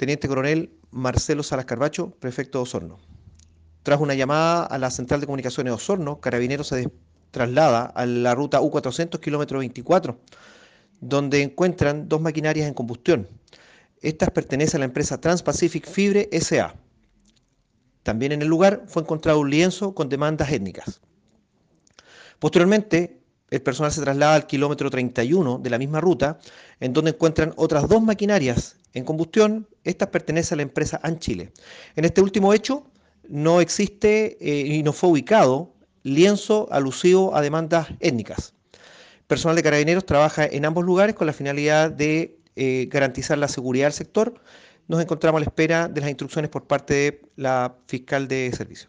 Teniente Coronel Marcelo Salas Carbacho, prefecto de Osorno. Tras una llamada a la Central de Comunicaciones de Osorno, Carabineros se traslada a la ruta U400, kilómetro 24, donde encuentran dos maquinarias en combustión. Estas pertenecen a la empresa Transpacific Fibre SA. También en el lugar fue encontrado un lienzo con demandas étnicas. Posteriormente, el personal se traslada al kilómetro 31 de la misma ruta, en donde encuentran otras dos maquinarias en combustión. Estas pertenecen a la empresa Anchile. En este último hecho, no existe eh, y no fue ubicado lienzo alusivo a demandas étnicas. Personal de carabineros trabaja en ambos lugares con la finalidad de eh, garantizar la seguridad del sector. Nos encontramos a la espera de las instrucciones por parte de la fiscal de servicio.